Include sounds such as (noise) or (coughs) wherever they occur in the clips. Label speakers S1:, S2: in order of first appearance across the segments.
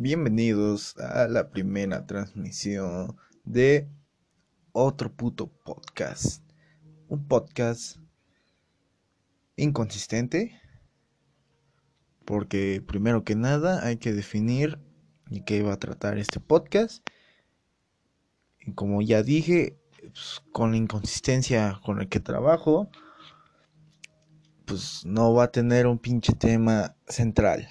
S1: Bienvenidos a la primera transmisión de otro puto podcast. Un podcast inconsistente. Porque primero que nada hay que definir de qué va a tratar este podcast. Y como ya dije, pues, con la inconsistencia con el que trabajo, pues no va a tener un pinche tema central.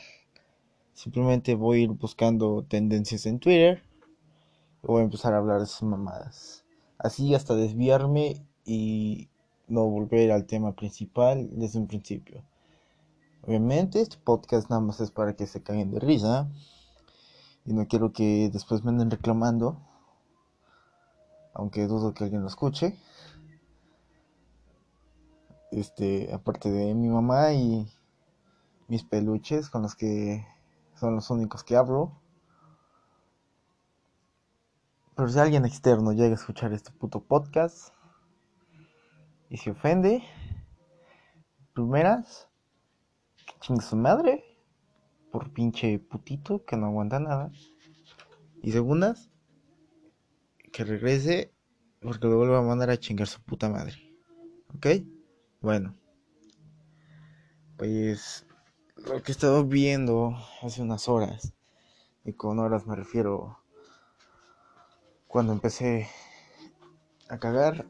S1: Simplemente voy a ir buscando tendencias en Twitter. Y voy a empezar a hablar de esas mamadas. Así hasta desviarme y no volver al tema principal desde un principio. Obviamente este podcast nada más es para que se caigan de risa. Y no quiero que después me anden reclamando. Aunque dudo que alguien lo escuche. Este, aparte de mi mamá y mis peluches con los que son los únicos que hablo. Pero si alguien externo llega a escuchar este puto podcast y se ofende, primeras, chingue su madre por pinche putito que no aguanta nada. Y segundas, que regrese porque lo vuelva a mandar a chingar su puta madre. ¿Ok? Bueno. Pues lo que he estado viendo hace unas horas, y con horas me refiero cuando empecé a cagar,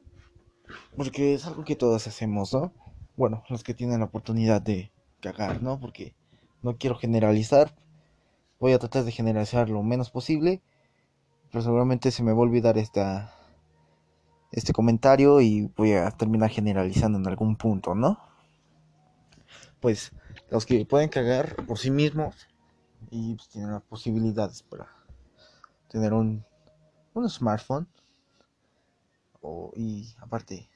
S1: porque es algo que todos hacemos, ¿no? Bueno, los que tienen la oportunidad de cagar, ¿no? Porque no quiero generalizar, voy a tratar de generalizar lo menos posible, pero seguramente se me va a olvidar esta, este comentario y voy a terminar generalizando en algún punto, ¿no? Pues los que pueden cagar por sí mismos y pues, tienen las posibilidades para tener un, un smartphone o, y aparte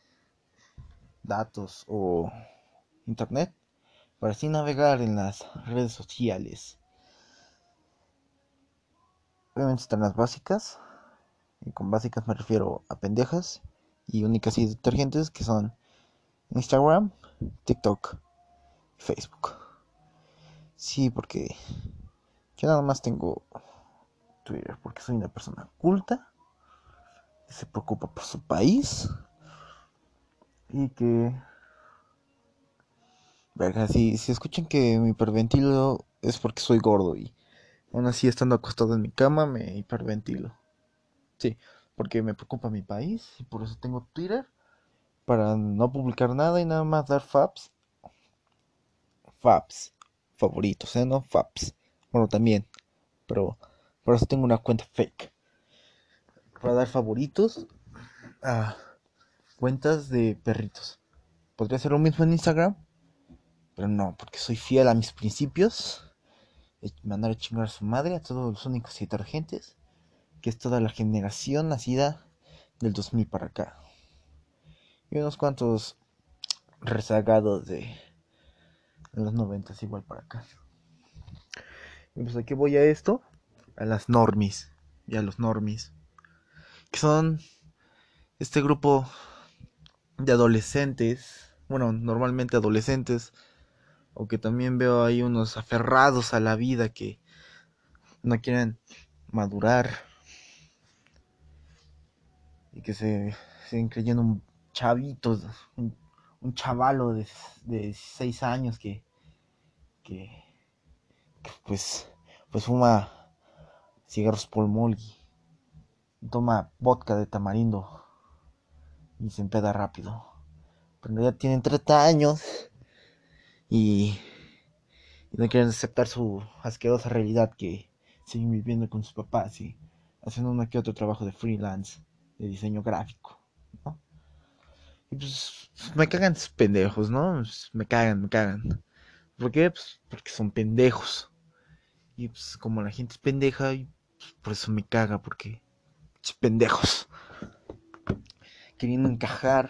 S1: datos o internet para así navegar en las redes sociales. Obviamente están las básicas y con básicas me refiero a pendejas y únicas y detergentes que son Instagram, TikTok y Facebook. Sí, porque yo nada más tengo Twitter porque soy una persona culta que se preocupa por su país y que verga, si, si que me hiperventilo es porque soy gordo y aún así estando acostado en mi cama me hiperventilo. Sí, porque me preocupa mi país y por eso tengo Twitter para no publicar nada y nada más dar faps. Faps favoritos, ¿eh? No Faps. Bueno, también. Pero por eso tengo una cuenta fake. Para dar favoritos a cuentas de perritos. Podría ser lo mismo en Instagram. Pero no, porque soy fiel a mis principios. Mandar a chingar a su madre a todos los únicos detergentes. Que es toda la generación nacida del 2000 para acá. Y unos cuantos rezagados de en los 90 igual para acá. Y pues aquí voy a esto, a las normis y a los normis, que son este grupo de adolescentes, bueno, normalmente adolescentes, o que también veo ahí unos aferrados a la vida que no quieren madurar y que se siguen creyendo un chavito, un un chavalo de, de 16 años que, que, pues, pues fuma cigarros por toma vodka de tamarindo y se empeda rápido. Pero ya tienen 30 años y, y no quieren aceptar su asquerosa realidad que siguen viviendo con sus papás y haciendo uno que otro trabajo de freelance, de diseño gráfico. Y pues me cagan esos pendejos, ¿no? Pues, me cagan, me cagan. ¿Por qué? Pues porque son pendejos. Y pues como la gente es pendeja, pues, por eso me caga, porque son pendejos. Queriendo encajar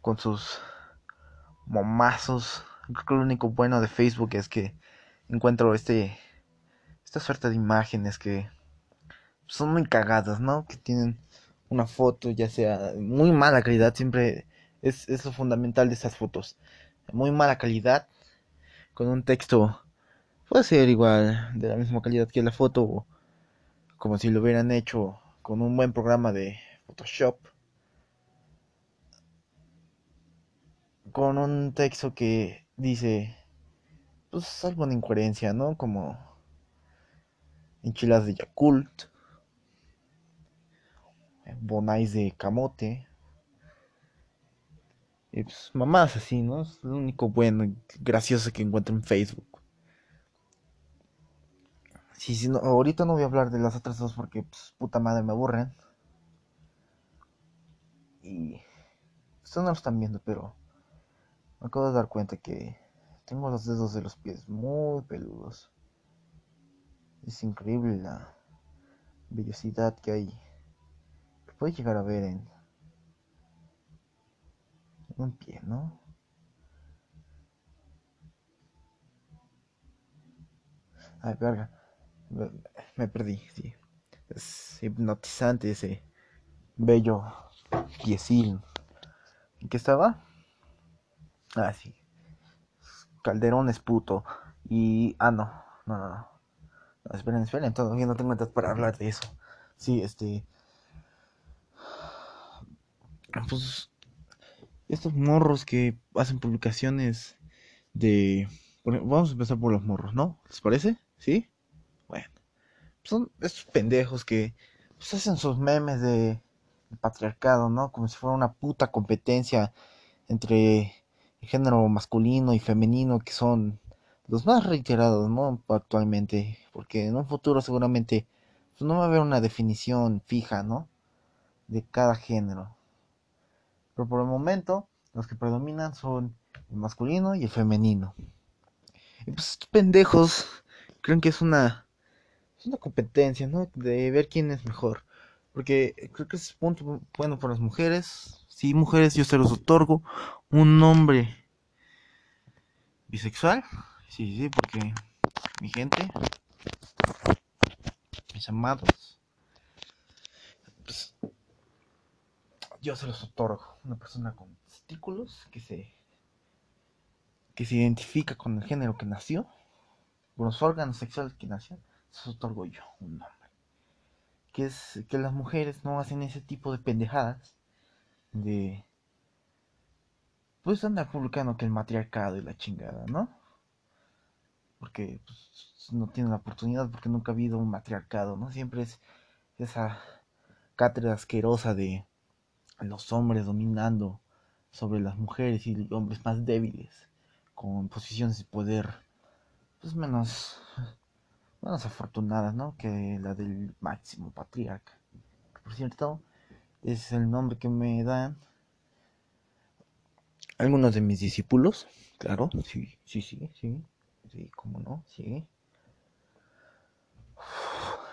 S1: con sus momazos. Creo que lo único bueno de Facebook es que encuentro este esta suerte de imágenes que son muy cagadas, ¿no? Que tienen una foto, ya sea muy mala calidad, siempre es, lo fundamental de esas fotos. Muy mala calidad, con un texto puede ser igual, de la misma calidad que la foto, como si lo hubieran hecho con un buen programa de Photoshop. Con un texto que dice, pues alguna incoherencia, ¿no? Como enchiladas de Yakult, bonais de camote, y pues mamás así, ¿no? Es lo único bueno y gracioso que encuentro en Facebook. Sí, sí, no, ahorita no voy a hablar de las otras dos porque, pues, puta madre, me aburren. Y... Ustedes no lo están viendo, pero... Me acabo de dar cuenta que... Tengo los dedos de los pies muy peludos. Es increíble la... Vellosidad que hay. Puede llegar a ver en... Un pie, ¿no? Ay, verga. Me perdí, sí. Es hipnotizante ese bello piecín. ¿En qué estaba? Ah, sí. Calderón es puto. Y. Ah, no. No, no, no. no esperen, esperen. Todavía no tengo edad para hablar de eso. Sí, este. Pues. Estos morros que hacen publicaciones de. Vamos a empezar por los morros, ¿no? ¿Les parece? ¿Sí? Bueno, son estos pendejos que pues, hacen sus memes de, patriarcado, ¿no? Como si fuera una puta competencia entre el género masculino y femenino, que son los más reiterados, ¿no? Actualmente, porque en un futuro seguramente pues, no va a haber una definición fija, ¿no? De cada género. Pero por el momento, los que predominan son el masculino y el femenino. Y pues estos pendejos creen que es una es una competencia, ¿no? De ver quién es mejor. Porque creo que es punto bueno para las mujeres. Sí, mujeres, yo se los otorgo un nombre bisexual. Sí, sí, porque mi gente, mis amados, pues yo se los otorgo. Una persona con testículos que se que se identifica con el género que nació, con los órganos sexuales que nació eso otorgo yo un nombre. Que es que las mujeres no hacen ese tipo de pendejadas de pues andar publicando que el matriarcado y la chingada, ¿no? Porque pues, no tienen la oportunidad porque nunca ha habido un matriarcado, ¿no? Siempre es esa cátedra asquerosa de los hombres dominando sobre las mujeres y hombres más débiles con posiciones de poder pues menos más afortunada, ¿no? Que la del máximo patriarca. por cierto, es el nombre que me dan algunos de mis discípulos. Claro, sí, sí, sí, sí. Sí, cómo no, sí.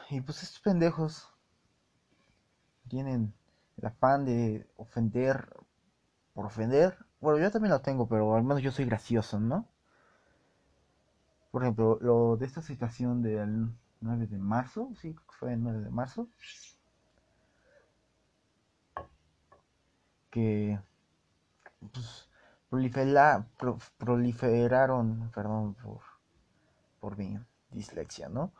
S1: Y pues estos pendejos tienen el afán de ofender por ofender. Bueno, yo también lo tengo, pero al menos yo soy gracioso, ¿no? por ejemplo, lo de esta situación del 9 de marzo, sí, fue el 9 de marzo, que pues, proliferaron, perdón por, por mi dislexia, ¿no?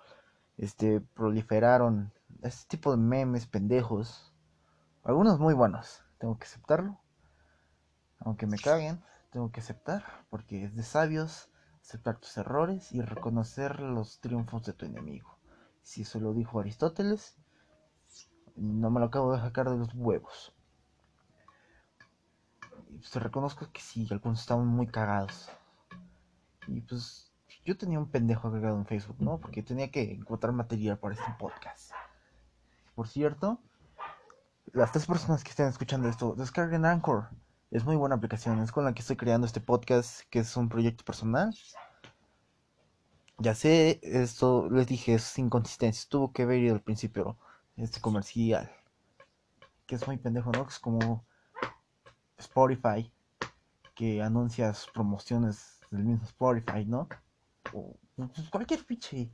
S1: Este, proliferaron este tipo de memes pendejos, algunos muy buenos, tengo que aceptarlo, aunque me caguen, tengo que aceptar, porque es de sabios aceptar tus errores y reconocer los triunfos de tu enemigo. Si eso lo dijo Aristóteles, no me lo acabo de sacar de los huevos. Y pues reconozco que sí, algunos estaban muy cagados. Y pues yo tenía un pendejo agregado en Facebook, ¿no? Porque tenía que encontrar material para este podcast. Por cierto, las tres personas que estén escuchando esto, descarguen Anchor. Es muy buena aplicación, es con la que estoy creando este podcast, que es un proyecto personal. Ya sé, esto les dije, es inconsistencia, tuvo que ver al principio este comercial, que es muy pendejo, ¿no? Es como Spotify, que anuncia sus promociones del mismo Spotify, ¿no? O pues, cualquier pinche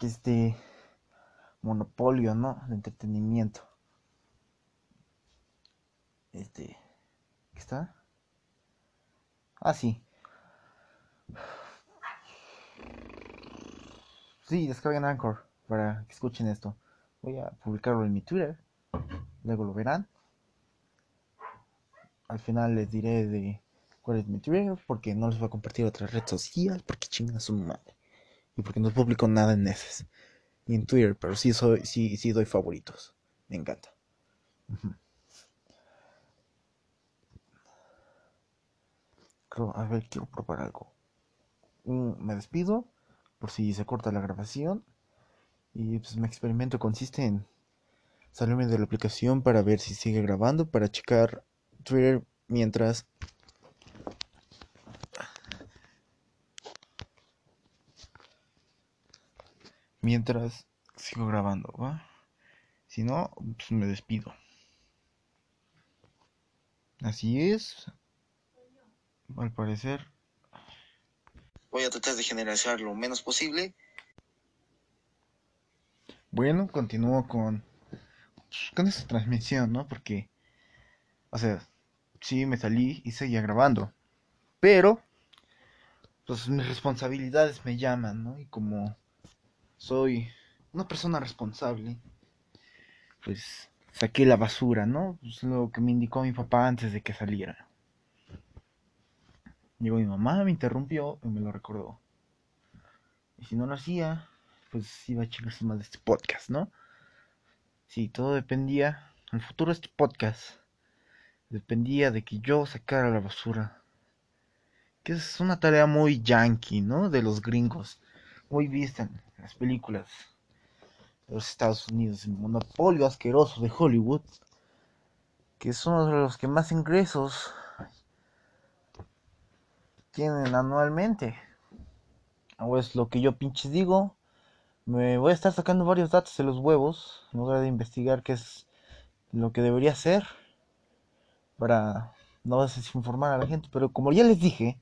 S1: este monopolio, ¿no? De entretenimiento. Este está? Ah, sí. Sí, descarguen Anchor para que escuchen esto. Voy a publicarlo en mi Twitter. Luego lo verán. Al final les diré de cuál es mi Twitter. Porque no les voy a compartir otra red social. Porque chingan su madre. Y porque no publico nada en ese. Ni en Twitter. Pero sí, soy, sí, sí doy favoritos. Me encanta. A ver, quiero probar algo. me despido por si se corta la grabación. Y pues mi experimento consiste en salirme de la aplicación para ver si sigue grabando, para checar Twitter mientras mientras sigo grabando, ¿va? Si no, pues me despido. Así es. Al parecer. Voy a tratar de generalizar lo menos posible. Bueno, continúo con, con esta transmisión, ¿no? Porque, o sea, sí me salí y seguía grabando. Pero, pues mis responsabilidades me llaman, ¿no? Y como soy una persona responsable, pues saqué la basura, ¿no? Pues lo que me indicó mi papá antes de que saliera. Llegó mi mamá, me interrumpió y me lo recordó. Y si no lo hacía, pues iba a chingarse más de este podcast, ¿no? Sí, todo dependía, el futuro de este podcast dependía de que yo sacara la basura. Que es una tarea muy yankee, ¿no? De los gringos. Muy vista en las películas de los Estados Unidos, el monopolio asqueroso de Hollywood. Que es uno de los que más ingresos tienen anualmente. O es lo que yo pinches digo. Me voy a estar sacando varios datos de los huevos. En lugar de investigar qué es lo que debería hacer. Para no desinformar a la gente. Pero como ya les dije.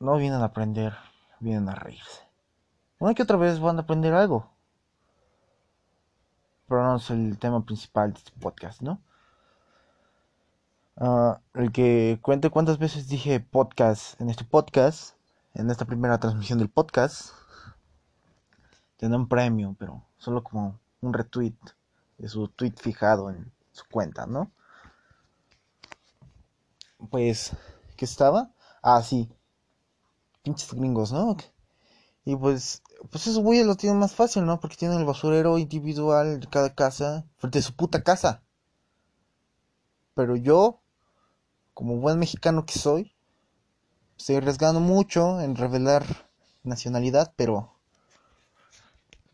S1: No vienen a aprender. Vienen a reírse. Una que otra vez van a aprender algo. Pero no es el tema principal de este podcast, ¿no? Ah, el que cuente cuántas veces dije podcast en este podcast, en esta primera transmisión del podcast, tiene un premio, pero solo como un retweet de su tweet fijado en su cuenta, ¿no? Pues, ¿qué estaba? Ah, sí. Pinches gringos, ¿no? Y pues, pues esos güeyes lo tienen más fácil, ¿no? Porque tienen el basurero individual de cada casa frente a su puta casa. Pero yo como buen mexicano que soy, estoy arriesgando mucho en revelar nacionalidad, pero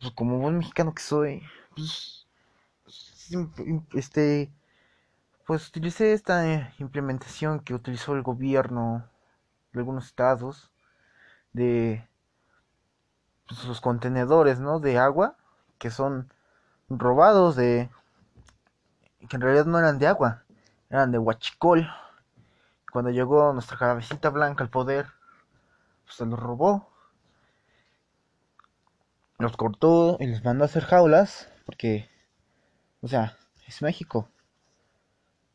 S1: pues, como buen mexicano que soy, pues, este, pues utilicé esta implementación que utilizó el gobierno de algunos estados de pues, los contenedores, ¿no? De agua que son robados de que en realidad no eran de agua, eran de huachicol cuando llegó nuestra cabecita blanca al poder, pues, se los robó. Los cortó y les mandó a hacer jaulas. Porque, o sea, es México.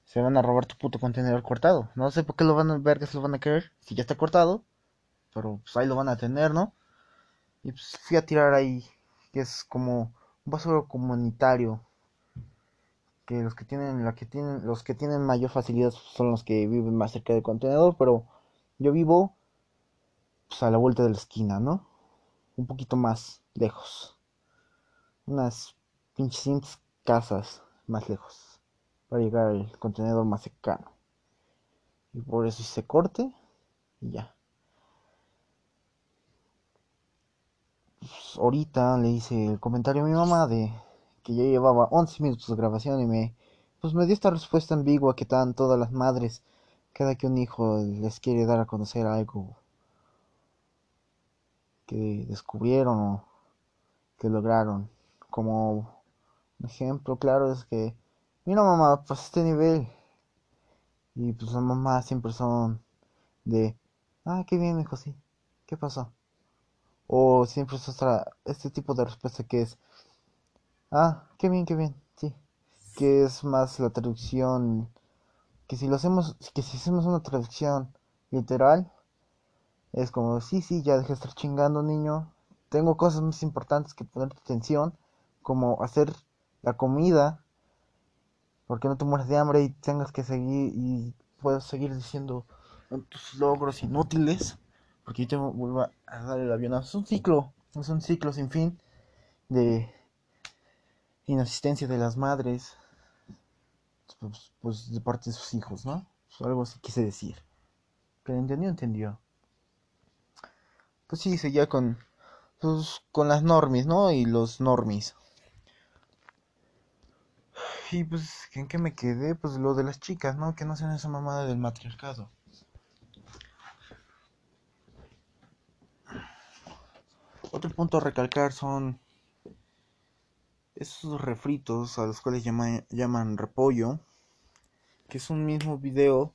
S1: Se van a robar tu puto contenedor cortado. No sé por qué lo van a ver que se lo van a querer. Si ya está cortado. Pero pues ahí lo van a tener, ¿no? Y pues fui a tirar ahí. Que es como un basuro comunitario que los que tienen la que tienen los que tienen mayor facilidad son los que viven más cerca del contenedor pero yo vivo pues, a la vuelta de la esquina no un poquito más lejos. Unas pinches casas más lejos para llegar al contenedor más cercano. Y por eso hice corte y ya. Pues, ahorita le hice el comentario a mi mamá de que ya llevaba 11 minutos de grabación y me pues me dio esta respuesta ambigua que dan todas las madres cada que un hijo les quiere dar a conocer algo que descubrieron o que lograron. Como un ejemplo claro es que, mira mamá, pues este nivel. Y pues las mamás siempre son de, ah, qué bien, hijo, sí. ¿Qué pasó? O siempre es otra, este tipo de respuesta que es, Ah, qué bien, qué bien, sí. Que es más la traducción, que si lo hacemos, que si hacemos una traducción literal, es como, sí, sí, ya deja de estar chingando, niño, tengo cosas más importantes que poner atención, como hacer la comida, porque no te mueres de hambre y tengas que seguir y puedas seguir diciendo tus logros inútiles, porque yo te vuelvo a dar el avión. Es un ciclo, es un ciclo sin fin de inasistencia de las madres, pues, pues de parte de sus hijos, ¿no? Pues, algo así quise decir. Que entendió, entendió. Pues sí, seguía con, con las normis, ¿no? Y los normis. Y pues, ¿en qué me quedé? Pues lo de las chicas, ¿no? Que no sean esa mamada del matriarcado. Otro punto a recalcar son esos refritos a los cuales llaman repollo, que es un mismo video.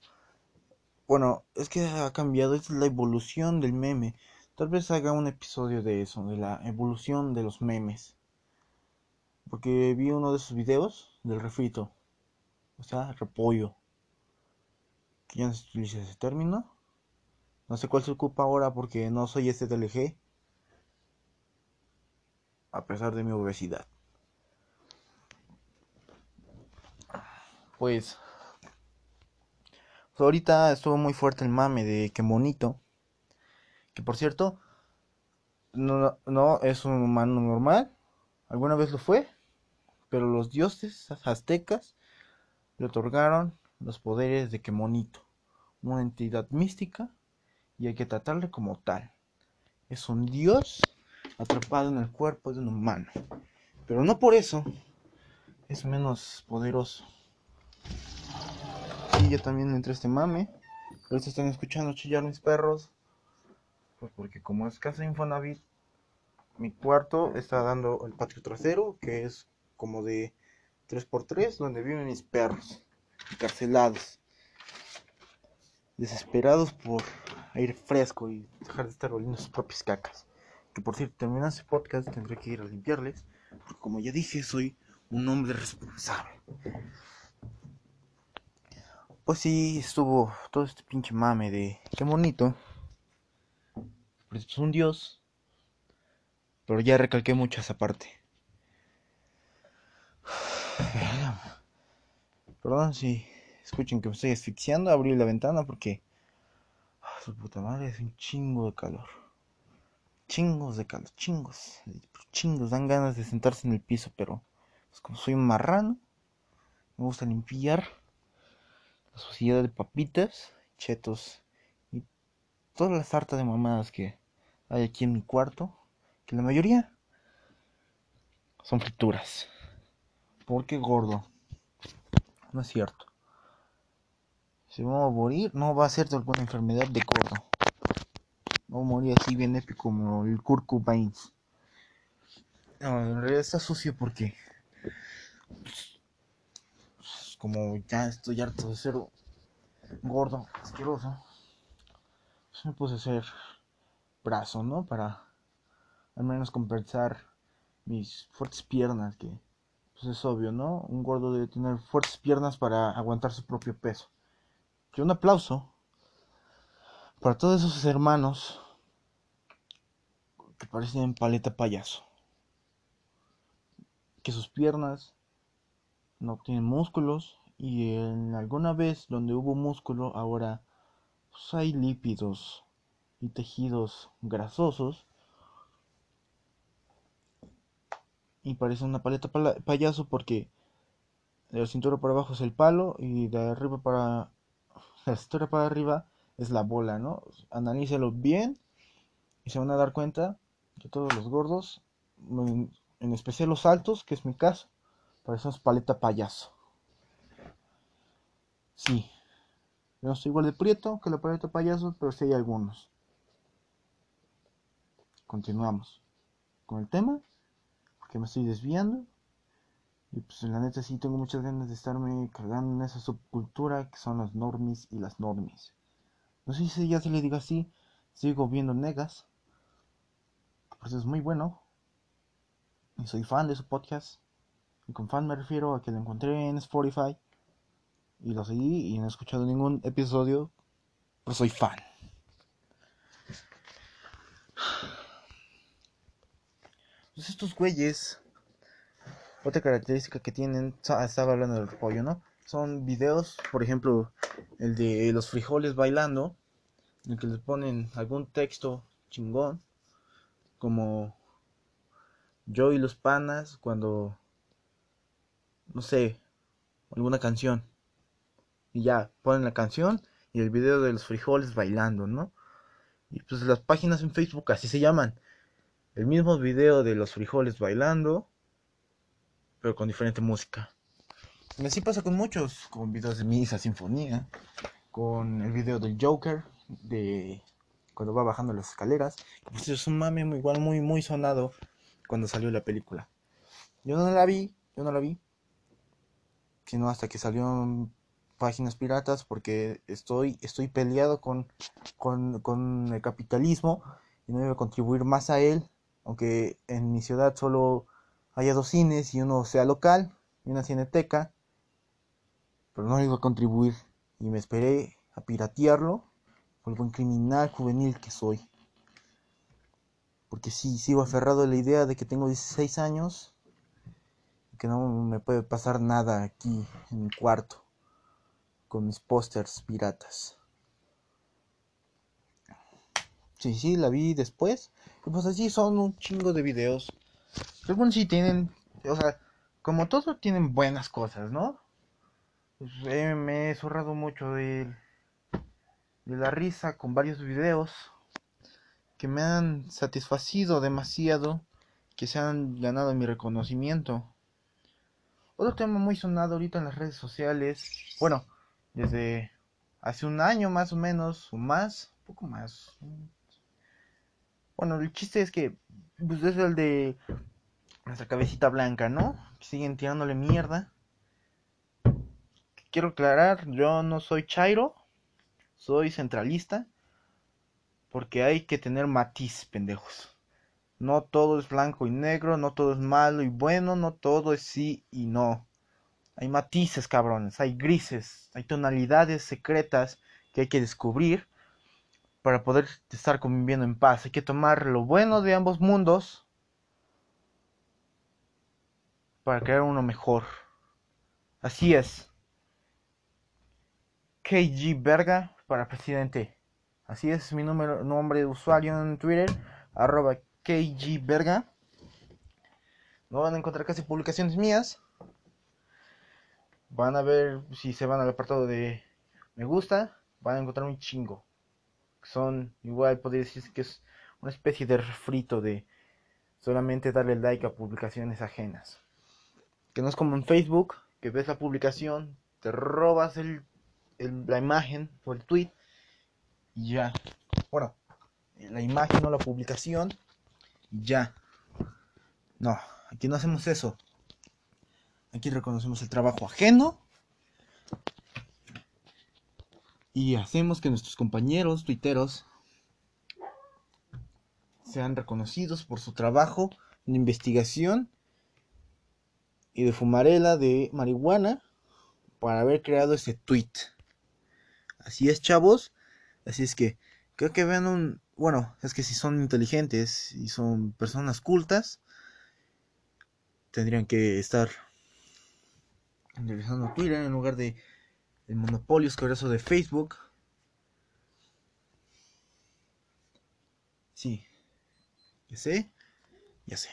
S1: Bueno, es que ha cambiado, es la evolución del meme. Tal vez haga un episodio de eso, de la evolución de los memes. Porque vi uno de sus videos del refrito. O sea, repollo. Que ya no se utiliza ese término. No sé cuál se ocupa ahora porque no soy STLG. A pesar de mi obesidad. Pues, pues. ahorita estuvo muy fuerte el mame de que monito. Que por cierto, no, no es un humano normal. Alguna vez lo fue. Pero los dioses aztecas le otorgaron los poderes de que monito. Una entidad mística. Y hay que tratarle como tal. Es un dios atrapado en el cuerpo de un humano. Pero no por eso es menos poderoso. Y yo también entré a este mame. Ahorita están escuchando chillar mis perros. Pues porque como es casa Infonavit, mi cuarto está dando el patio trasero, que es como de 3x3, donde viven mis perros, encarcelados, desesperados por aire fresco y dejar de estar oliendo sus propias cacas. Que por cierto, terminando este podcast tendré que ir a limpiarles, porque como ya dije, soy un hombre responsable. Pues sí, estuvo todo este pinche mame de qué bonito. Pues es un dios. Pero ya recalqué mucho esa parte. (sighs) Perdón si escuchen que me estoy asfixiando. Abrí la ventana porque. Ah, su puta madre es un chingo de calor. Chingos de calor, chingos. Chingos, dan ganas de sentarse en el piso, pero. Pues como soy un marrano, me gusta limpiar sociedad de papitas, chetos y todas las hartas de mamadas que hay aquí en mi cuarto, que la mayoría son frituras. Porque gordo. No es cierto. Si vamos a morir, no va a ser de alguna enfermedad de gordo. No morir así bien épico como el Kurt. No, en realidad está sucio porque como ya estoy harto de ser gordo, asqueroso, pues me puse a hacer brazo, ¿no? Para al menos compensar mis fuertes piernas, que pues es obvio, ¿no? Un gordo debe tener fuertes piernas para aguantar su propio peso. Que un aplauso para todos esos hermanos que parecen paleta payaso. Que sus piernas no tienen músculos y en alguna vez donde hubo músculo ahora pues, hay lípidos y tejidos grasosos y parece una paleta payaso porque de la cintura para abajo es el palo y de arriba para (laughs) la cintura para arriba es la bola, ¿no? Analícelo bien y se van a dar cuenta que todos los gordos, en especial los altos, que es mi caso, por eso es paleta payaso. Sí. Yo no estoy igual de prieto que la paleta payaso, pero sí hay algunos. Continuamos con el tema, porque me estoy desviando. Y pues la neta sí tengo muchas ganas de estarme cargando en esa subcultura que son las normis y las normis. No sé si ya se le diga así, sigo viendo negas. Por eso es muy bueno. Y soy fan de su podcast. Y con fan me refiero a que lo encontré en Spotify y lo seguí y no he escuchado ningún episodio, pero soy fan. pues estos güeyes, otra característica que tienen, estaba hablando del pollo, ¿no? Son videos, por ejemplo, el de los frijoles bailando, en el que les ponen algún texto chingón, como yo y los panas cuando, no sé, alguna canción. Y ya, ponen la canción y el video de los frijoles bailando, ¿no? Y pues las páginas en Facebook así se llaman. El mismo video de los frijoles bailando, pero con diferente música. Y así pasa con muchos, con videos de misa, sinfonía, con el video del Joker, de cuando va bajando las escaleras. Pues es un mame muy, igual muy, muy sonado cuando salió la película. Yo no la vi, yo no la vi, sino hasta que salió páginas piratas porque estoy, estoy peleado con, con, el capitalismo y no iba a contribuir más a él, aunque en mi ciudad solo haya dos cines y uno sea local y una cineteca, pero no iba a contribuir y me esperé a piratearlo por el buen criminal juvenil que soy. Porque sí, sigo aferrado a la idea de que tengo 16 años que no me puede pasar nada aquí en mi cuarto con mis pósters piratas. Sí, sí, la vi después. pues así son un chingo de videos. Algunos sí tienen, o sea, como todo tienen buenas cosas, ¿no? Pues, eh, me he zorrado mucho de, de la risa con varios videos que me han satisfacido demasiado, que se han ganado mi reconocimiento. Otro tema muy sonado ahorita en las redes sociales, bueno, desde hace un año más o menos, o más, un poco más. Bueno, el chiste es que pues es el de nuestra cabecita blanca, ¿no? siguen tirándole mierda. Quiero aclarar, yo no soy Chairo, soy centralista, porque hay que tener matiz, pendejos. No todo es blanco y negro, no todo es malo y bueno, no todo es sí y no. Hay matices, cabrones, hay grises, hay tonalidades secretas que hay que descubrir para poder estar conviviendo en paz. Hay que tomar lo bueno de ambos mundos para crear uno mejor. Así es. KG Verga para presidente. Así es mi número, nombre de usuario en Twitter, KG Verga. No van a encontrar casi publicaciones mías van a ver si se van al apartado de me gusta, van a encontrar un chingo. Son igual, podría decir que es una especie de refrito de solamente darle like a publicaciones ajenas. Que no es como en Facebook, que ves la publicación, te robas el, la imagen o el tweet y ya. Bueno, la imagen o la publicación ya. No, aquí no hacemos eso. Aquí reconocemos el trabajo ajeno. Y hacemos que nuestros compañeros tuiteros sean reconocidos por su trabajo en investigación y de fumarela de marihuana para haber creado ese tweet. Así es, chavos. Así es que creo que vean un... Bueno, es que si son inteligentes y son personas cultas, tendrían que estar utilizando Twitter en lugar de el monopolio escabroso de Facebook. Sí, ya sé, ya sé.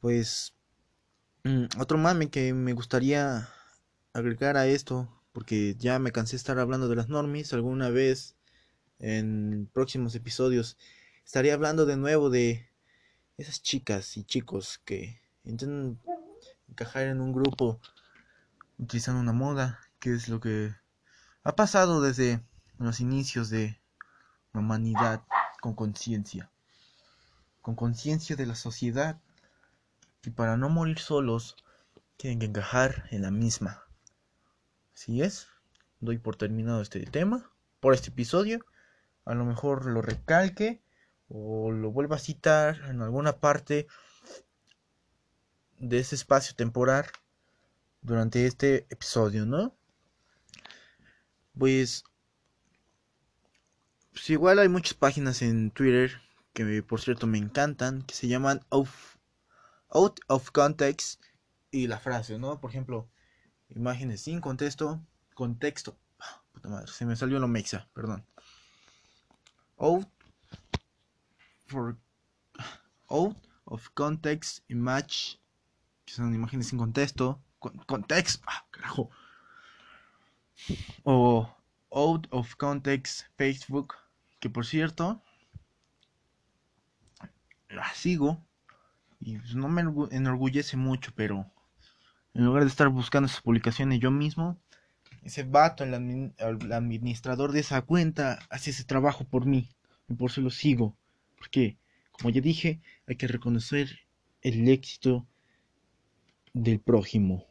S1: Pues mm, otro mame que me gustaría agregar a esto, porque ya me cansé de estar hablando de las normis, alguna vez en próximos episodios estaré hablando de nuevo de esas chicas y chicos que intentan encajar en un grupo utilizando una moda, que es lo que ha pasado desde los inicios de la humanidad con conciencia, con conciencia de la sociedad, y para no morir solos, tienen que encajar en la misma. Así es, doy por terminado este tema, por este episodio, a lo mejor lo recalque o lo vuelva a citar en alguna parte de ese espacio temporal durante este episodio, ¿no? Pues, pues igual hay muchas páginas en Twitter que por cierto me encantan, que se llaman out of context y la frase, ¿no? Por ejemplo, imágenes sin contexto, contexto. Ah, puta madre, se me salió lo mexa, perdón. Out for out of context image, que son imágenes sin contexto, context, ah, carajo. O out of context Facebook, que por cierto la sigo y pues, no me enorgullece mucho, pero en lugar de estar buscando sus publicaciones yo mismo, ese vato, el, administrador de esa cuenta, hace ese trabajo por mí. Y por eso lo sigo. Porque, como ya dije, hay que reconocer el éxito del prójimo.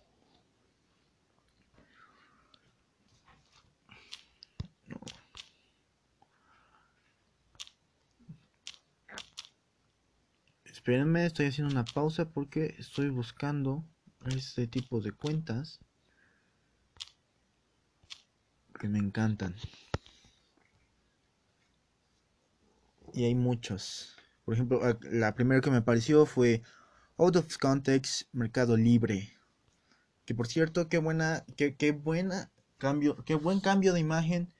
S1: Espérenme, estoy haciendo una pausa porque estoy buscando este tipo de cuentas que me encantan. Y hay muchos. Por ejemplo, la primera que me apareció fue Out of Context Mercado Libre. Que por cierto, qué buena, qué, qué buena cambio, qué buen cambio de imagen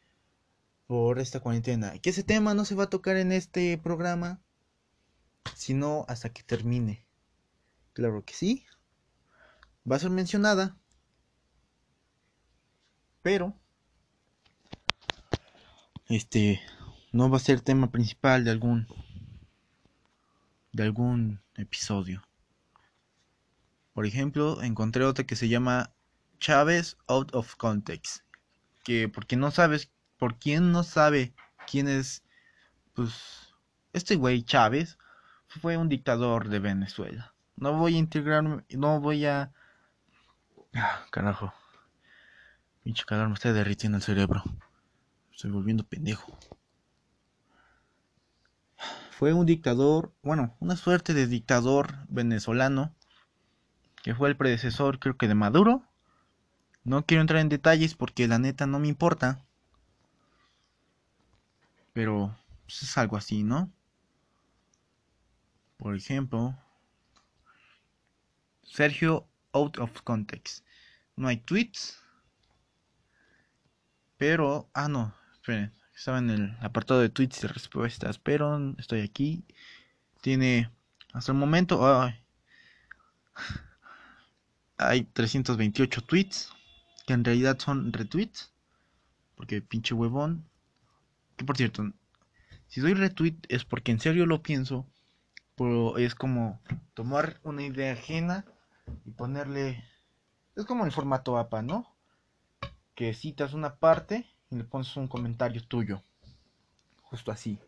S1: por esta cuarentena. Que ese tema no se va a tocar en este programa, sino hasta que termine. Claro que sí va a ser mencionada, pero este no va a ser tema principal de algún de algún episodio. Por ejemplo, encontré otra que se llama Chávez Out of Context, que porque no sabes, por quién no sabe quién es pues este güey Chávez fue un dictador de Venezuela. No voy a integrarme, no voy a Ah, carajo. Pinche calor me está derritiendo el cerebro. Estoy volviendo pendejo. Fue un dictador, bueno, una suerte de dictador venezolano, que fue el predecesor creo que de Maduro. No quiero entrar en detalles porque la neta no me importa. Pero pues, es algo así, ¿no? Por ejemplo, Sergio out of context. No hay tweets. Pero, ah, no, esperen, estaba en el apartado de tweets y respuestas, pero estoy aquí. Tiene, hasta el momento, hay 328 tweets, que en realidad son retweets, porque pinche huevón. Que por cierto, si doy retweet es porque en serio lo pienso, pero es como tomar una idea ajena y ponerle... Es como el formato APA, ¿no? Que citas una parte y le pones un comentario tuyo. Justo así.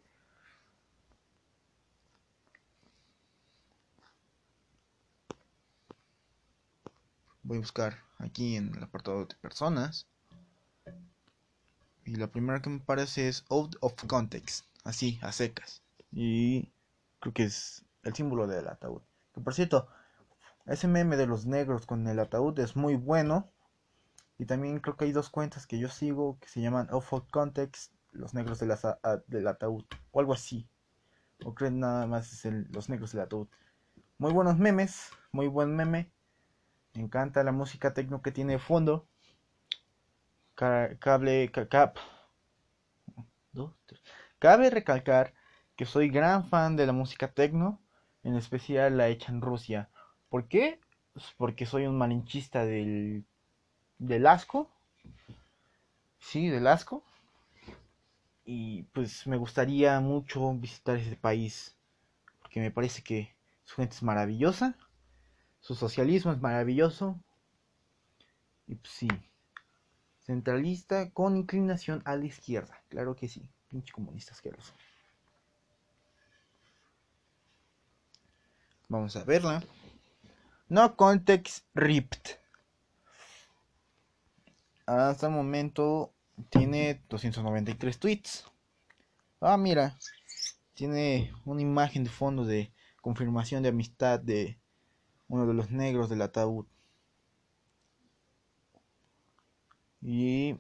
S1: Voy a buscar aquí en el apartado de personas. Y la primera que me parece es out of context. Así, a secas. Y creo que es el símbolo del ataúd. Que por cierto, ese meme de los negros con el ataúd es muy bueno. Y también creo que hay dos cuentas que yo sigo que se llaman Off Context, los negros del, ataúd, o algo así. O creen nada más es el, los negros del ataúd. Muy buenos memes, muy buen meme. Me encanta la música tecno que tiene de fondo. Cable, cap. Cabe recalcar que soy gran fan de la música tecno, en especial la hecha en Rusia. ¿Por qué? Pues porque soy un malinchista del, del asco. Sí, del asco. Y pues me gustaría mucho visitar ese país. Porque me parece que su gente es maravillosa. Su socialismo es maravilloso. Y pues sí. Centralista con inclinación a la izquierda. Claro que sí. Pinche comunista asqueroso. Vamos a verla. No context ripped. Hasta el momento tiene 293 tweets. Ah, mira. Tiene una imagen de fondo de confirmación de amistad de uno de los negros del ataúd. Y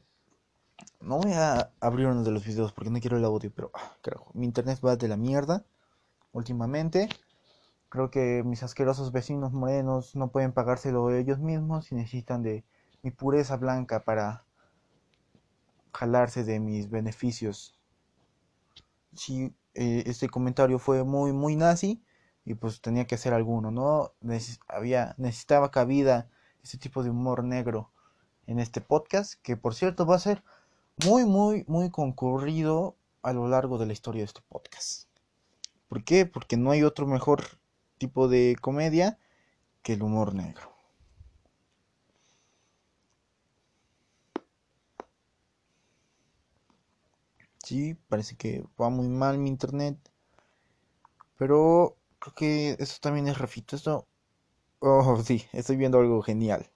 S1: no voy a abrir uno de los videos porque no quiero el audio, pero ah, carajo, mi internet va de la mierda. últimamente. Creo que mis asquerosos vecinos morenos no pueden pagárselo ellos mismos y necesitan de mi pureza blanca para jalarse de mis beneficios. Sí, eh, este comentario fue muy, muy nazi y pues tenía que hacer alguno, ¿no? había, necesitaba cabida ese tipo de humor negro en este podcast, que por cierto va a ser muy, muy, muy concurrido a lo largo de la historia de este podcast. ¿Por qué? Porque no hay otro mejor tipo de comedia que el humor negro. Sí, parece que va muy mal mi internet. Pero creo que eso también es refito. Esto. Oh, (laughs) sí, estoy viendo algo genial.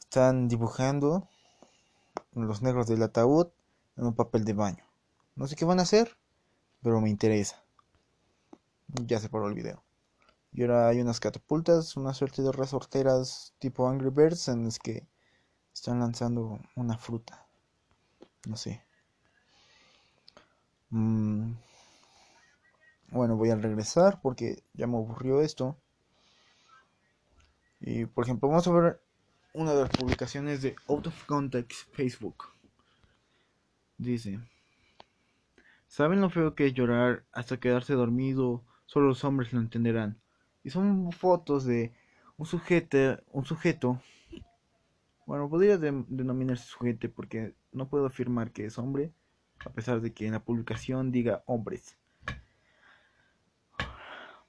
S1: Están dibujando los negros del ataúd en un papel de baño. No sé qué van a hacer, pero me interesa. Ya se paró el video. Y ahora hay unas catapultas, una suerte de resorteras tipo Angry Birds en las que están lanzando una fruta. No sé. Mm. Bueno, voy a regresar porque ya me aburrió esto. Y por ejemplo, vamos a ver una de las publicaciones de Out of Context Facebook. Dice, ¿saben lo feo que es llorar hasta quedarse dormido? Solo los hombres lo entenderán. Y son fotos de un sujeto, un sujeto. Bueno, podría denominarse sujeto porque no puedo afirmar que es hombre, a pesar de que en la publicación diga hombres.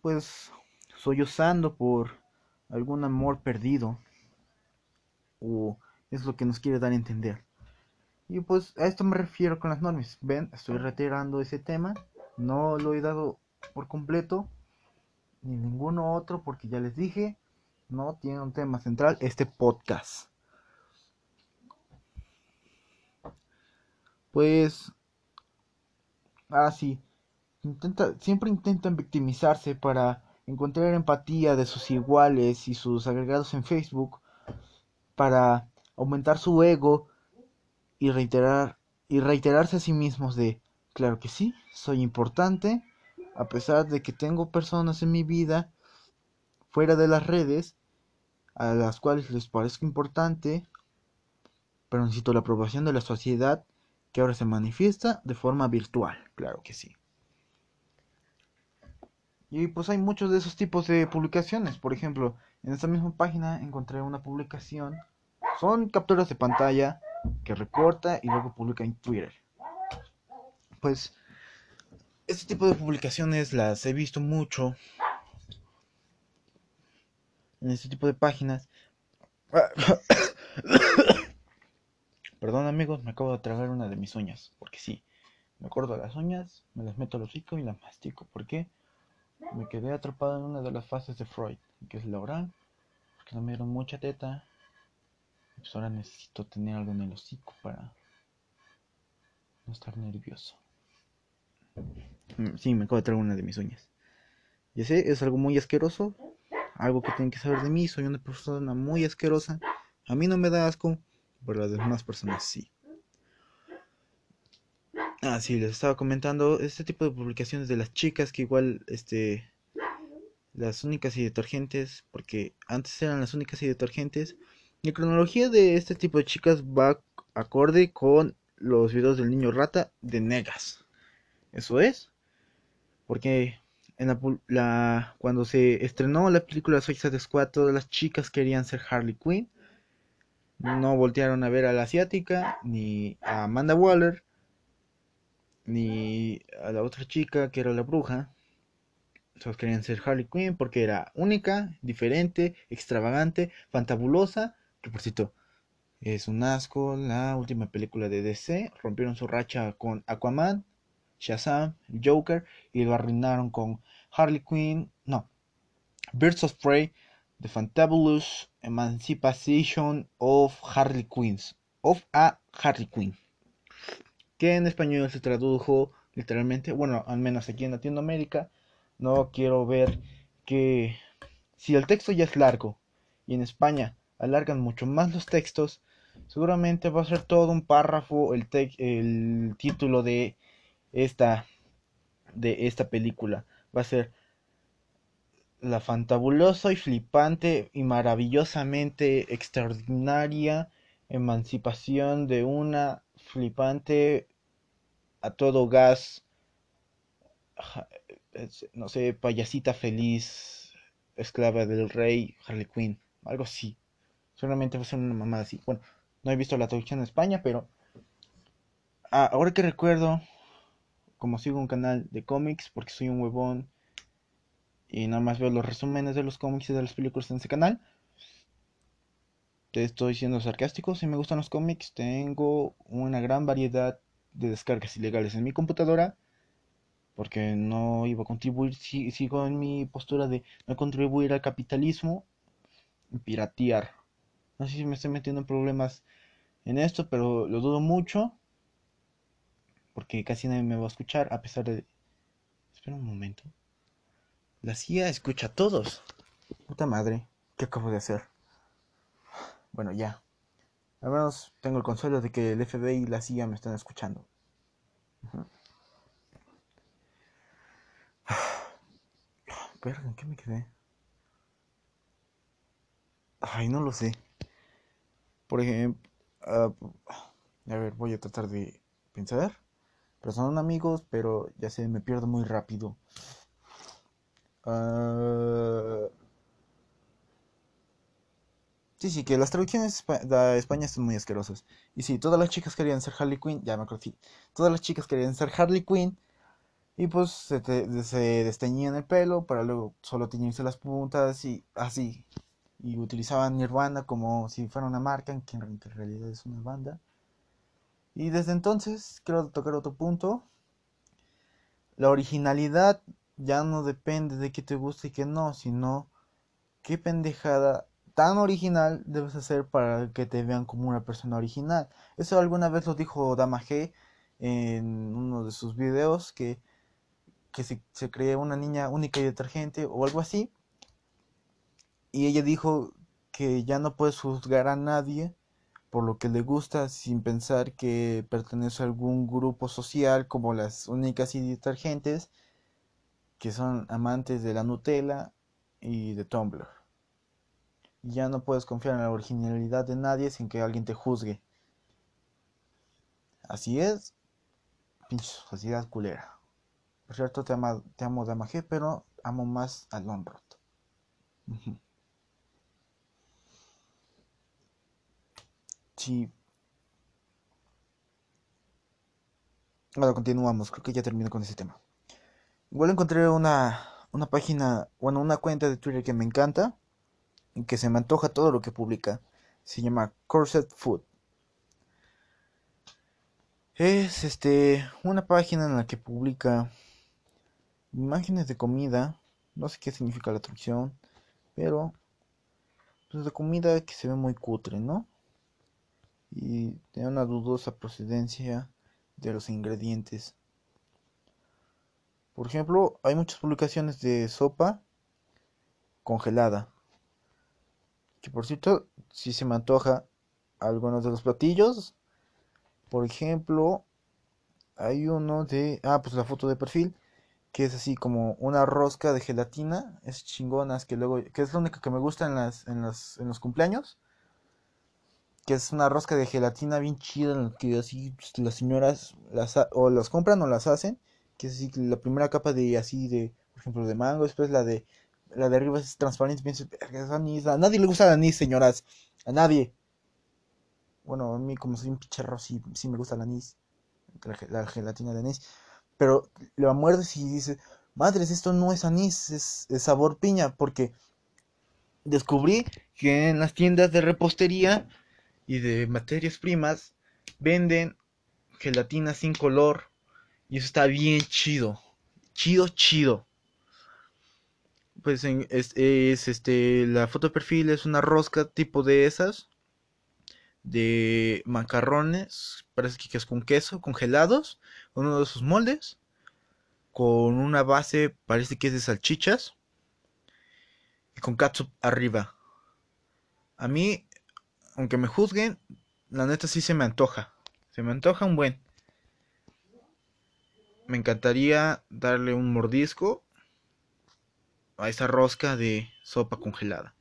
S1: Pues sollozando por algún amor perdido o es lo que nos quiere dar a entender. Y pues a esto me refiero con las normas. Ven, estoy reiterando ese tema. No lo he dado por completo. Ni ninguno otro porque ya les dije. No tiene un tema central este podcast. Pues... Ah, sí. Intenta, siempre intentan victimizarse para encontrar empatía de sus iguales y sus agregados en Facebook para aumentar su ego y reiterar y reiterarse a sí mismos de claro que sí, soy importante, a pesar de que tengo personas en mi vida fuera de las redes a las cuales les parezco importante, pero necesito la aprobación de la sociedad que ahora se manifiesta de forma virtual, claro que sí. Y pues hay muchos de esos tipos de publicaciones. Por ejemplo, en esta misma página encontré una publicación son capturas de pantalla que recorta y luego publica en Twitter. Pues este tipo de publicaciones las he visto mucho en este tipo de páginas. (coughs) (coughs) Perdón amigos, me acabo de tragar una de mis uñas, porque sí, me corto las uñas, me las meto al hocico y las mastico. ¿Por qué? Me quedé atrapado en una de las fases de Freud, que es la oral, porque no me dieron mucha teta pues ahora necesito tener algo en el hocico para no estar nervioso. Mm, sí, me acabo de traer una de mis uñas. Ya sé, es algo muy asqueroso. Algo que tienen que saber de mí. Soy una persona muy asquerosa. A mí no me da asco, pero las demás personas sí. Ah, sí, les estaba comentando este tipo de publicaciones de las chicas que igual, este, las únicas y detergentes, porque antes eran las únicas y detergentes, la cronología de este tipo de chicas va acorde con los videos del niño rata de Negas. Eso es. Porque en la, cuando se estrenó la película Suicide Squad, todas las chicas querían ser Harley Quinn. No voltearon a ver a la asiática, ni a Amanda Waller, ni a la otra chica que era la bruja. Todos querían ser Harley Quinn porque era única, diferente, extravagante, fantabulosa que es un asco. La última película de DC. Rompieron su racha con Aquaman, Shazam, Joker. Y lo arruinaron con Harley Quinn. No. Birds of Prey. The Fantabulous Emancipation of Harley Quinn. Of a Harley Quinn. Que en español se tradujo literalmente. Bueno, al menos aquí en Latinoamérica. No quiero ver que. Si el texto ya es largo. Y en España alargan mucho más los textos, seguramente va a ser todo un párrafo el, título de esta de esta película. Va a ser la fantabulosa y flipante y maravillosamente extraordinaria emancipación de una flipante a todo gas, no sé, payasita feliz, esclava del rey, Harley Quinn, algo así. Seguramente va a ser una mamada así. Bueno, no he visto la traducción en España, pero ah, ahora que recuerdo, como sigo un canal de cómics, porque soy un huevón y nada más veo los resúmenes de los cómics y de las películas en ese canal. Te estoy siendo sarcástico, si me gustan los cómics, tengo una gran variedad de descargas ilegales en mi computadora, porque no iba a contribuir, sigo en mi postura de no contribuir al capitalismo piratear. No sé si me estoy metiendo en problemas en esto, pero lo dudo mucho, porque casi nadie me va a escuchar, a pesar de... Espera un momento. La CIA escucha a todos. Puta madre, ¿qué acabo de hacer? Bueno, ya. Al menos tengo el consuelo de que el FBI y la CIA me están escuchando. (sighs) Verga, ¿en qué me quedé? Ay, no lo sé. Por ejemplo, ah, a ver, voy a tratar de pensar. Pero son amigos, pero ya sé, me pierdo muy rápido. Uh... Sí, sí, que las traducciones de España son muy asquerosas. Y sí, todas las chicas querían ser Harley Quinn, ya me acuerdo. Todas las chicas querían ser Harley Quinn. Y pues se, se desteñían el pelo para luego solo teñirse las puntas y así. Y utilizaban Nirvana como si fuera una marca, que en realidad es una banda. Y desde entonces, quiero tocar otro punto. La originalidad ya no depende de qué te guste y qué no, sino qué pendejada tan original debes hacer para que te vean como una persona original. Eso alguna vez lo dijo Dama G en uno de sus videos, que, que se, se una niña única y detergente o algo así. Y ella dijo que ya no puedes juzgar a nadie por lo que le gusta sin pensar que pertenece a algún grupo social como las únicas y detergentes que son amantes de la Nutella y de Tumblr. Ya no puedes confiar en la originalidad de nadie sin que alguien te juzgue. Así es, pinche sociedad culera. Por cierto, te, amo te amo Dama G, pero amo más a Lonrot. Sí. Ahora continuamos, creo que ya termino con ese tema. Igual encontré una, una página, bueno, una cuenta de Twitter que me encanta y que se me antoja todo lo que publica. Se llama Corset Food. Es este una página en la que publica imágenes de comida. No sé qué significa la traducción, pero pues de comida que se ve muy cutre, ¿no? Y tiene una dudosa procedencia de los ingredientes. Por ejemplo, hay muchas publicaciones de sopa congelada. Que por cierto, si se me antoja algunos de los platillos. Por ejemplo, hay uno de... Ah, pues la foto de perfil. Que es así como una rosca de gelatina. Es chingonas que luego... Que es lo único que me gusta en, las, en, las, en los cumpleaños. Que es una rosca de gelatina bien chida. En la que así pues, las señoras las, o las compran o las hacen que es así, la primera capa de así de, por ejemplo, de mango, después la de la de arriba es transparente, pienso, es anís, a nadie le gusta el anís, señoras, a nadie. Bueno, a mí como soy un picharro sí, sí me gusta el anís, la, gelatina de anís, pero lo muerdes y dices, madres, esto no es anís, es, es sabor piña, porque descubrí que en las tiendas de repostería y de materias primas venden gelatina sin color y eso está bien chido. Chido, chido. Pues es, este. La foto de perfil es una rosca tipo de esas. De macarrones. Parece que es con queso, congelados. Uno de sus moldes. Con una base, parece que es de salchichas. Y con catsup arriba. A mí, aunque me juzguen, la neta sí se me antoja. Se me antoja un buen me encantaría darle un mordisco a esa rosca de sopa congelada.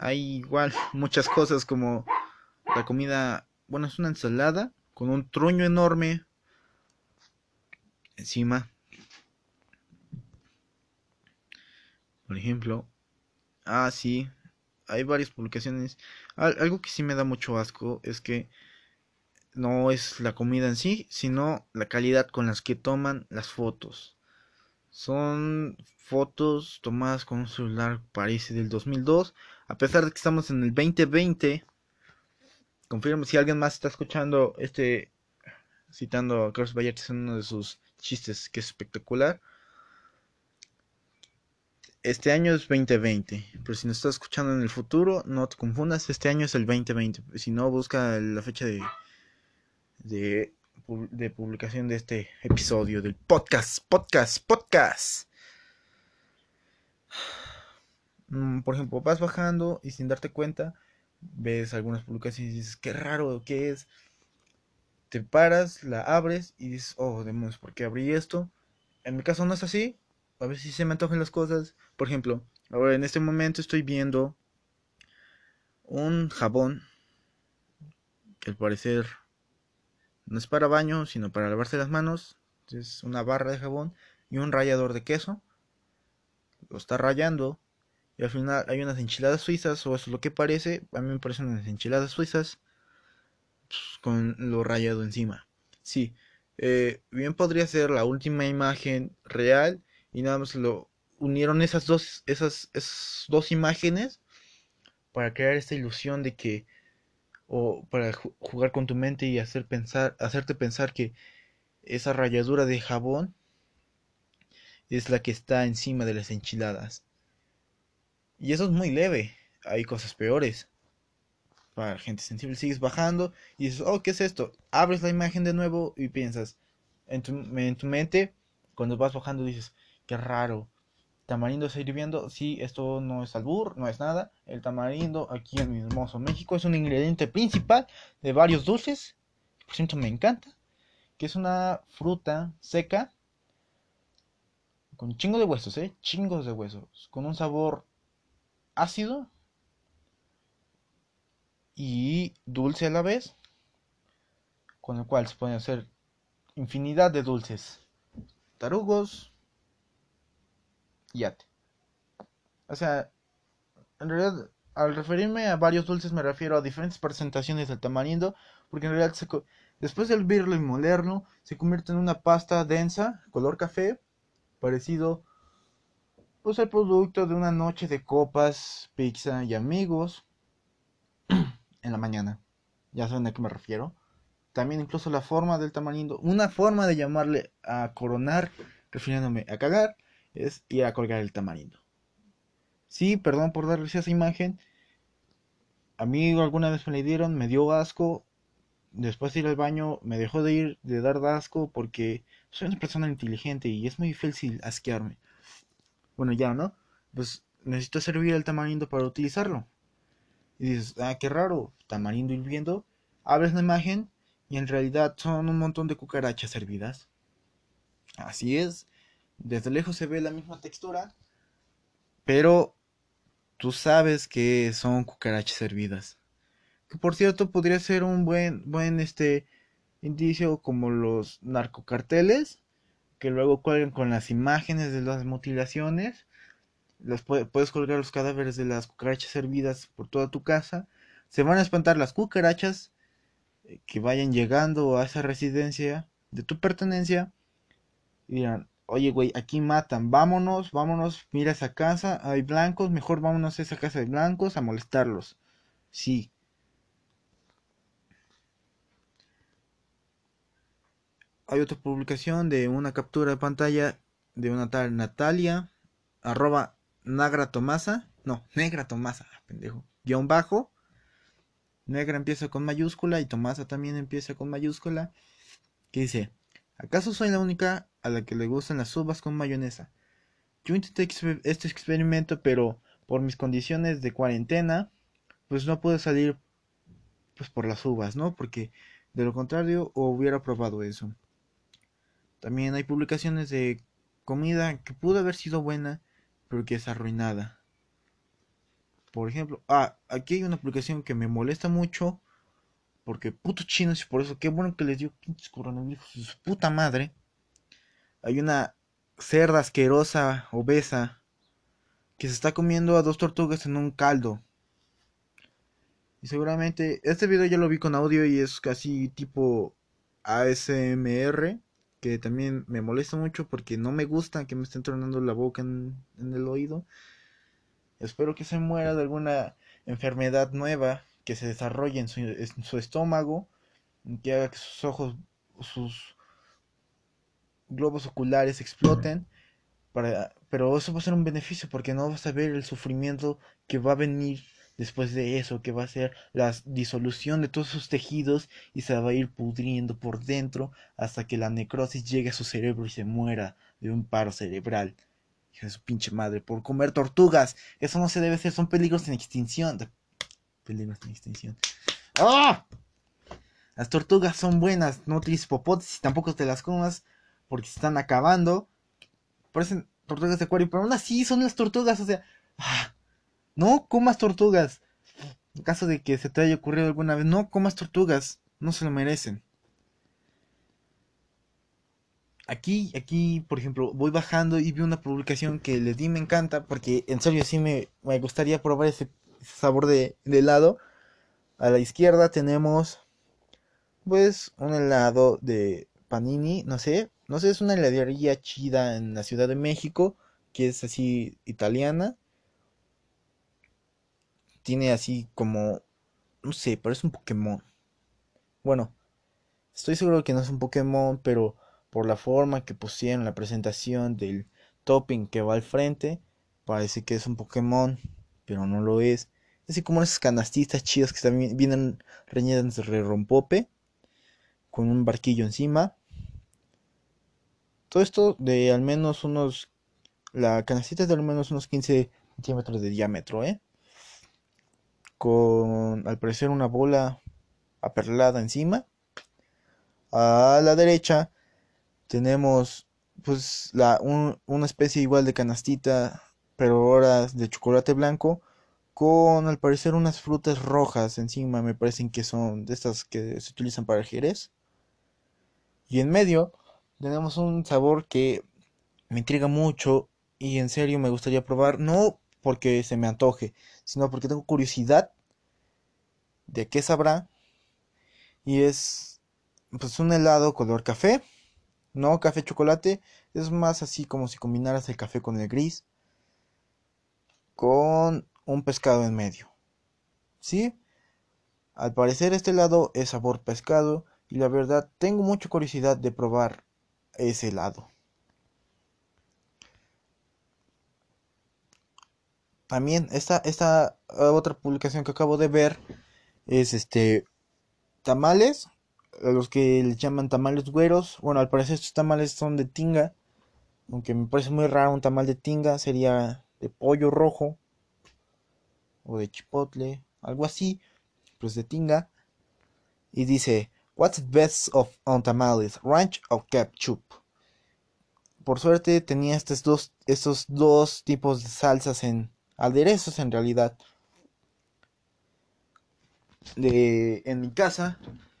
S1: Hay igual muchas cosas como la comida, bueno, es una ensalada con un truño enorme encima. Por ejemplo, ah, sí, hay varias publicaciones. algo que sí me da mucho asco es que no es la comida en sí, sino la calidad con las que toman las fotos. Son fotos tomadas con un celular, parece del 2002, a pesar de que estamos en el 2020. Confirmo si alguien más está escuchando este citando a Carlos Vallarta en uno de sus chistes que es espectacular. Este año es 2020, pero si nos estás escuchando en el futuro, no te confundas, este año es el 2020. Si no, busca la fecha de de, de publicación de este episodio del podcast, podcast, podcast. Mm, por ejemplo, vas bajando y sin darte cuenta, ves algunas publicaciones y dices, qué raro, ¿qué es? Te paras, la abres y dices, oh, demonios, ¿por qué abrí esto? En mi caso no es así, a ver si se me antojan las cosas. Por ejemplo, ahora en este momento estoy viendo un jabón que al parecer no es para baño, sino para lavarse las manos. Es una barra de jabón y un rallador de queso. Lo está rayando. Y al final hay unas enchiladas suizas, o eso es lo que parece. A mí me parecen unas enchiladas suizas. Pues, con lo rayado encima. Sí. Eh, bien podría ser la última imagen real. Y nada más lo unieron esas dos, esas, esas dos imágenes. Para crear esta ilusión de que o para jugar con tu mente y hacer pensar, hacerte pensar que esa rayadura de jabón es la que está encima de las enchiladas. Y eso es muy leve, hay cosas peores. Para gente sensible sigues bajando y dices, oh, ¿qué es esto? Abres la imagen de nuevo y piensas, en tu, en tu mente, cuando vas bajando dices, qué raro, tamarindo está hirviendo. Sí, esto no es albur, no es nada. El tamarindo aquí en mi hermoso México es un ingrediente principal de varios dulces. Por cierto, me encanta. Que es una fruta seca. Con chingo de huesos, ¿eh? Chingos de huesos. Con un sabor ácido. Y dulce a la vez. Con el cual se pueden hacer infinidad de dulces. Tarugos, yate. O sea, en realidad, al referirme a varios dulces me refiero a diferentes presentaciones del tamarindo, porque en realidad después de hervirlo y molerlo, se convierte en una pasta densa, color café, parecido pues al producto de una noche de copas, pizza y amigos (clears throat) en la mañana. Ya saben a qué me refiero. También incluso la forma del tamarindo, una forma de llamarle a coronar, refiriéndome a cagar, es ir a colgar el tamarindo. Sí, perdón por darles esa imagen. A mí alguna vez me la dieron, me dio asco. Después de ir al baño, me dejó de ir, de dar asco, porque soy una persona inteligente y es muy difícil asquearme. Bueno, ya, ¿no? Pues necesito servir el tamarindo para utilizarlo. Y dices, ah, qué raro, tamarindo hirviendo. Abres la imagen y en realidad son un montón de cucarachas hervidas. Así es, desde lejos se ve la misma textura, pero tú sabes que son cucarachas hervidas. Que por cierto podría ser un buen, buen este indicio como los narcocarteles, que luego cuelgan con las imágenes de las mutilaciones. Los puedes colgar los cadáveres de las cucarachas hervidas por toda tu casa. Se van a espantar las cucarachas eh, que vayan llegando a esa residencia de tu pertenencia y dirán, oye, güey, aquí matan, vámonos, vámonos, mira esa casa, hay blancos, mejor vámonos a esa casa de blancos a molestarlos. Sí. Hay otra publicación de una captura de pantalla de una tal Natalia, arroba Nagra Tomasa, no, Negra Tomasa, pendejo, guion bajo. Negra empieza con mayúscula y Tomasa también empieza con mayúscula. Que dice, ¿acaso soy la única a la que le gustan las uvas con mayonesa. Yo intenté este experimento, pero por mis condiciones de cuarentena, pues no pude salir pues por las uvas, ¿no? Porque de lo contrario hubiera probado eso. También hay publicaciones de comida que pudo haber sido buena, pero que es arruinada. Por ejemplo, ah, aquí hay una publicación que me molesta mucho. Porque putos chinos y por eso, qué bueno que les dio pinches coronavirus su puta madre. Hay una cerda asquerosa, obesa, que se está comiendo a dos tortugas en un caldo. Y seguramente este video ya lo vi con audio y es casi tipo ASMR, que también me molesta mucho porque no me gusta que me estén tronando la boca en, el oído. Espero que se muera de alguna enfermedad nueva que se desarrolle en su, estómago, que haga que sus ojos, sus globos oculares exploten. Pero eso va a ser un beneficio porque no vas a ver el sufrimiento que va a venir después de eso, que va a ser la disolución de todos sus tejidos y se va a ir pudriendo por dentro hasta que la necrosis llegue a su cerebro y se muera de un paro cerebral. Hija de su pinche madre, por comer tortugas. Eso no se debe hacer, son peligros en extinción. Peligros en extinción. ¡Ah! Las tortugas son buenas, no utilices popotes y tampoco te las comas porque se están acabando. Parecen tortugas de acuario, pero aún así son las tortugas, o sea, ah, no comas tortugas. En caso de que se te haya ocurrido alguna vez, no comas tortugas, no se lo merecen. Aquí, aquí, por ejemplo, voy bajando y vi una publicación que le di me encanta, porque en serio sí me, me gustaría probar ese, sabor de, helado. A la izquierda tenemos, pues, un helado de panini, no sé, no sé, es una heladería chida en la Ciudad de México, que es así italiana. Tiene así como, no sé, parece un Pokémon. Bueno, estoy seguro que no es un Pokémon, pero por la forma que pusieron la presentación del topping que va al frente, parece que es un Pokémon, pero no lo es. Así como esas canastistas chidas que también vienen reñidas de rompope, con un barquillo encima. Todo esto de al menos unos. La canastita es de al menos unos 15 centímetros de diámetro, ¿eh? Con al parecer una bola aperlada encima. A la derecha tenemos pues la, una especie igual de canastita, pero de chocolate blanco, con al parecer unas frutas rojas encima, me parecen que son de estas que se utilizan para el jerez. Y en medio tenemos un sabor que me intriga mucho y en serio me gustaría probar, no porque se me antoje, sino porque tengo curiosidad de qué sabrá. Y es pues un helado color café, no café chocolate, es más así como si combinaras el café con el gris con un pescado en medio. ¿Sí? Al parecer este helado es sabor pescado y la verdad tengo mucha curiosidad de probar ese helado. También esta, esta otra publicación que acabo de ver es este tamales, los que les llaman tamales güeros. Bueno, al parecer estos tamales son de tinga, aunque me parece muy raro un tamal de tinga, sería de pollo rojo o de chipotle, algo así, pues de tinga. Y dice, What's best of on tamales, ranch o ketchup? Por suerte tenía estos dos, estos dos tipos de salsas en aderezos en realidad. De, en mi casa.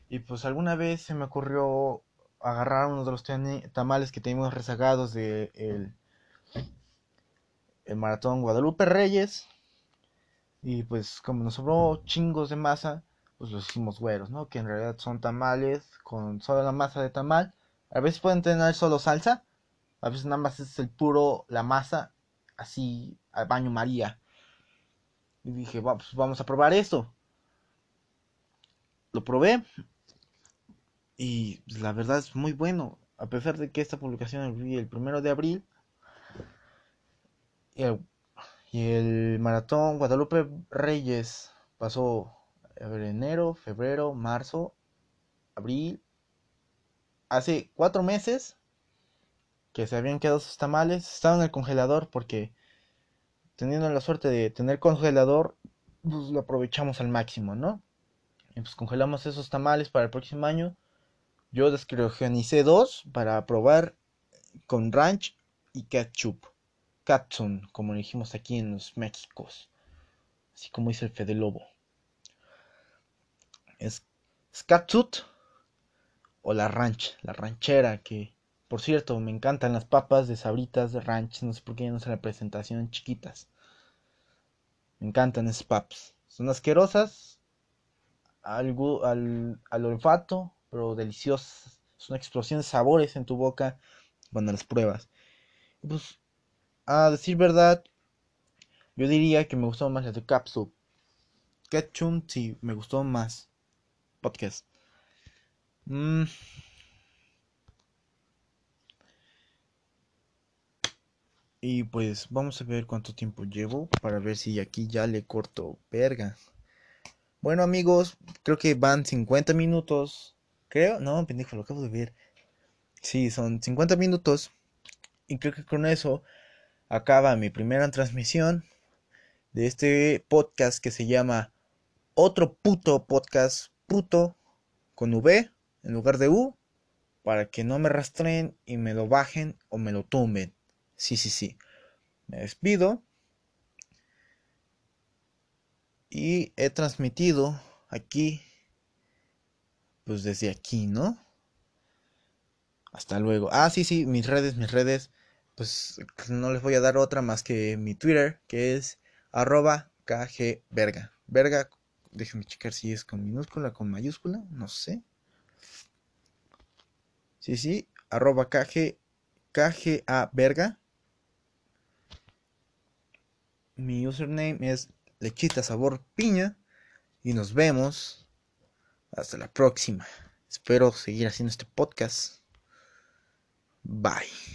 S1: Y pues alguna vez se me ocurrió agarrar uno de los tamales que teníamos rezagados de el, el maratón Guadalupe Reyes. Y pues como nos sobró chingos de masa, pues los hicimos güeros, ¿no? Que en realidad son tamales con solo la masa de tamal. A veces pueden tener solo salsa, a veces nada más es el puro, la masa, así al baño María. Y dije, pues vamos a probar esto. Lo probé y la verdad es muy bueno. A pesar de que esta publicación el primero de abril y el maratón Guadalupe Reyes pasó enero, febrero, marzo, abril. Hace cuatro meses que se habían quedado sus tamales. Estaban en el congelador porque teniendo la suerte de tener congelador, pues lo aprovechamos al máximo, ¿no? Y pues congelamos esos tamales para el próximo año. Yo descriogenice dos para probar con ranch y ketchup. Katsun, como dijimos aquí en los Méxicos. Así como dice el Fede Lobo. Es, es o la ranch, la ranchera, que por cierto me encantan las papas de sabritas de ranch, no sé por qué no se la presentación chiquitas. Me encantan esas papas. Son asquerosas al olfato, pero deliciosas. Es una explosión de sabores en tu boca cuando las pruebas. Pues, a decir verdad, yo diría que me gustó más la de Capsule. Ketchum, sí, me gustó más. Podcast. Mm. Y pues vamos a ver cuánto tiempo llevo para ver si aquí ya le corto verga. Bueno amigos, creo que van 50 minutos. Creo, no, pendejo, lo acabo de ver. Sí, son 50 minutos. Y creo que con eso acaba mi primera transmisión de este podcast que se llama Otro puto podcast puto con V en lugar de U para que no me rastreen y me lo bajen o me lo tumben. Sí, sí, sí. Me despido. Y he transmitido aquí, pues desde aquí, ¿no? Hasta luego. Ah, sí, sí, mis redes, mis redes. Pues no les voy a dar otra más que mi Twitter, que es arroba kgverga. Verga, déjenme checar si es con minúscula, con mayúscula, no sé. Sí, sí, arroba kg, kga verga. Mi username es lechita sabor piña. Y nos vemos. Hasta la próxima. Espero seguir haciendo este podcast. Bye.